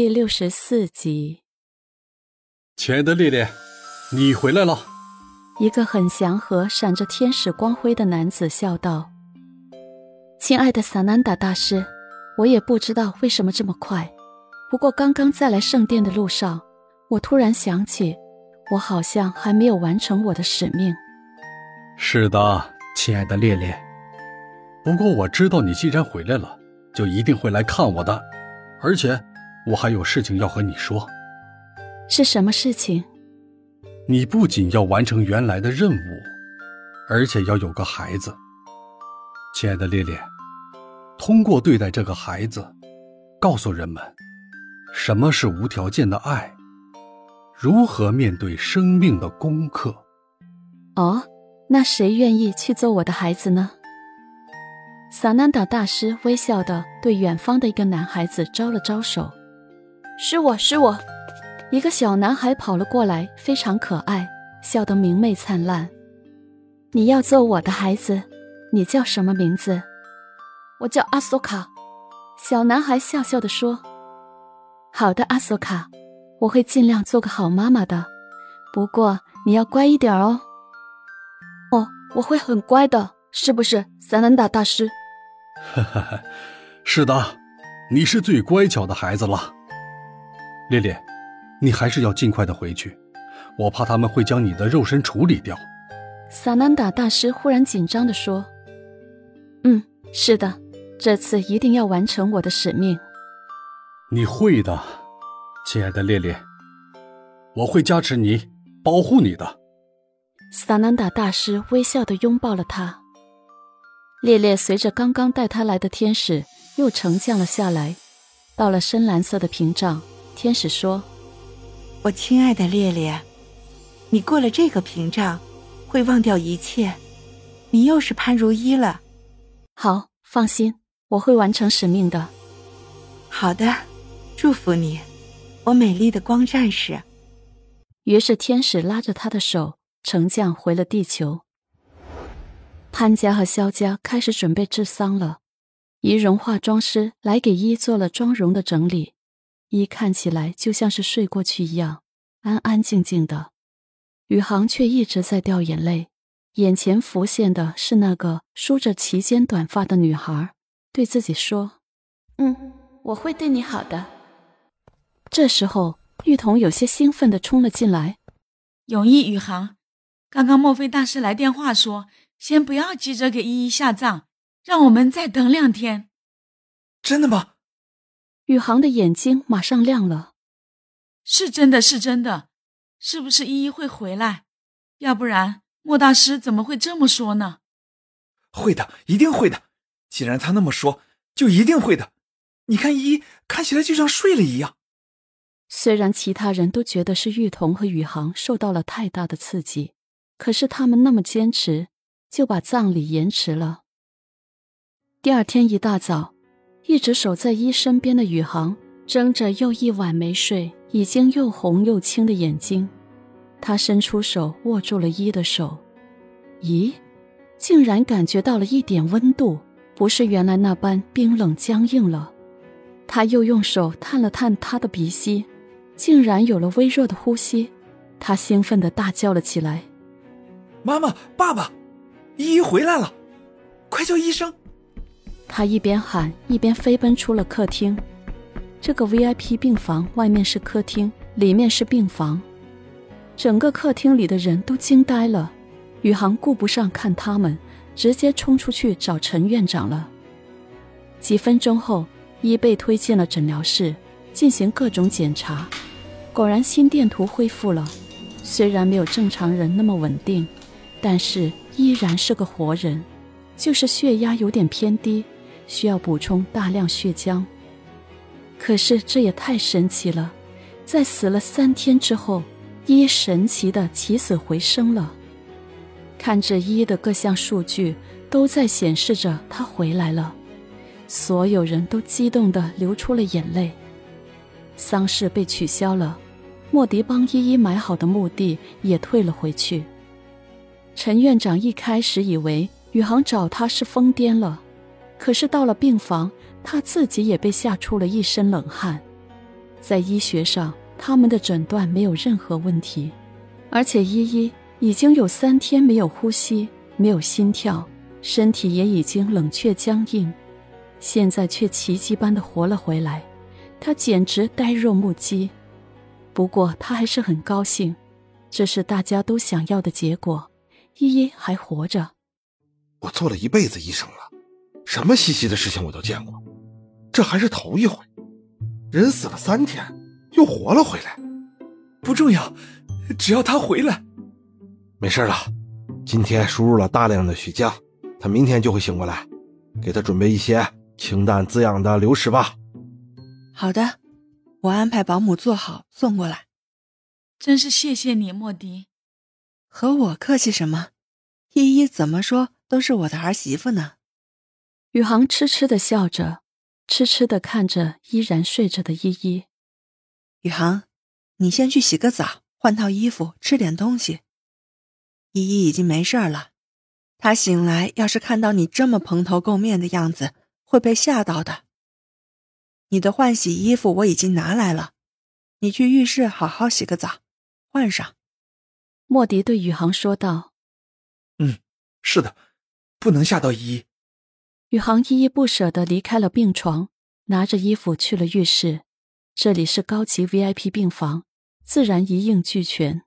第六十四集，亲爱的烈烈，你回来了。一个很祥和、闪着天使光辉的男子笑道：“亲爱的萨南达大师，我也不知道为什么这么快。不过刚刚在来圣殿的路上，我突然想起，我好像还没有完成我的使命。”是的，亲爱的烈烈。不过我知道你既然回来了，就一定会来看我的，而且我还有事情要和你说。是什么事情？你不仅要完成原来的任务，而且要有个孩子。亲爱的烈烈，通过对待这个孩子，告诉人们什么是无条件的爱，如何面对生命的功课。哦，那谁愿意去做我的孩子呢？萨南达大师微笑的对远方的一个男孩子招了招手：“是我是我。”一个小男孩跑了过来，非常可爱，笑得明媚灿烂。你要做我的孩子，你叫什么名字？我叫阿索卡。小男孩笑笑地说：“好的，阿索卡，我会尽量做个好妈妈的。不过你要乖一点哦。”哦，我会很乖的，是不是，萨兰达大师？哈哈哈，是的，你是最乖巧的孩子了，烈烈。你还是要尽快的回去，我怕他们会将你的肉身处理掉。萨南达大师忽然紧张的说：“嗯，是的，这次一定要完成我的使命。”你会的，亲爱的烈烈，我会加持你，保护你的。萨南达大师微笑的拥抱了他。烈烈随着刚刚带他来的天使又沉降了下来，到了深蓝色的屏障。天使说。我亲爱的烈烈，你过了这个屏障，会忘掉一切，你又是潘如一了。好，放心，我会完成使命的。好的，祝福你，我美丽的光战士。于是天使拉着他的手乘降回了地球。潘家和萧家开始准备治丧了，仪容化妆师来给一做了妆容的整理。一看起来就像是睡过去一样，安安静静的。宇航却一直在掉眼泪，眼前浮现的是那个梳着齐肩短发的女孩，对自己说：“嗯，我会对你好的。”这时候，玉彤有些兴奋的冲了进来：“永义宇航，刚刚墨菲大师来电话说，先不要急着给依依下葬，让我们再等两天。”真的吗？宇航的眼睛马上亮了，是真的，是真的，是不是依依会回来？要不然莫大师怎么会这么说呢？会的，一定会的。既然他那么说，就一定会的。你看依依看起来就像睡了一样。虽然其他人都觉得是玉彤和宇航受到了太大的刺激，可是他们那么坚持，就把葬礼延迟了。第二天一大早。一直守在一身边的宇航睁着又一晚没睡、已经又红又青的眼睛，他伸出手握住了一的手，咦，竟然感觉到了一点温度，不是原来那般冰冷僵硬了。他又用手探了探他的鼻息，竟然有了微弱的呼吸。他兴奋地大叫了起来：“妈妈，爸爸，依依回来了，快叫医生！”他一边喊一边飞奔出了客厅。这个 VIP 病房外面是客厅，里面是病房。整个客厅里的人都惊呆了。宇航顾不上看他们，直接冲出去找陈院长了。几分钟后，一被推进了诊疗室，进行各种检查。果然，心电图恢复了，虽然没有正常人那么稳定，但是依然是个活人，就是血压有点偏低。需要补充大量血浆。可是这也太神奇了，在死了三天之后，一神奇的起死回生了。看着一的各项数据都在显示着他回来了，所有人都激动的流出了眼泪。丧事被取消了，莫迪帮依依买好的墓地也退了回去。陈院长一开始以为宇航找他是疯癫了。可是到了病房，他自己也被吓出了一身冷汗。在医学上，他们的诊断没有任何问题，而且依依已经有三天没有呼吸，没有心跳，身体也已经冷却僵硬，现在却奇迹般的活了回来，他简直呆若木鸡。不过他还是很高兴，这是大家都想要的结果，依依还活着。我做了一辈子医生了，什么稀奇的事情我都见过，这还是头一回。人死了三天，又活了回来，不重要，只要他回来。没事了，今天输入了大量的血浆，他明天就会醒过来。给他准备一些清淡滋养的流食吧。好的，我安排保姆做好送过来。真是谢谢你，莫迪。和我客气什么？依依怎么说都是我的儿媳妇呢。宇航痴痴的笑着。痴痴的看着依然睡着的依依，宇航，你先去洗个澡，换套衣服，吃点东西。依依已经没事了，她醒来要是看到你这么蓬头垢面的样子，会被吓到的。你的换洗衣服我已经拿来了，你去浴室好好洗个澡，换上。莫迪对宇航说道：“嗯，是的，不能吓到依依。”宇航依依不舍地离开了病床，拿着衣服去了浴室。这里是高级 VIP 病房，自然一应俱全。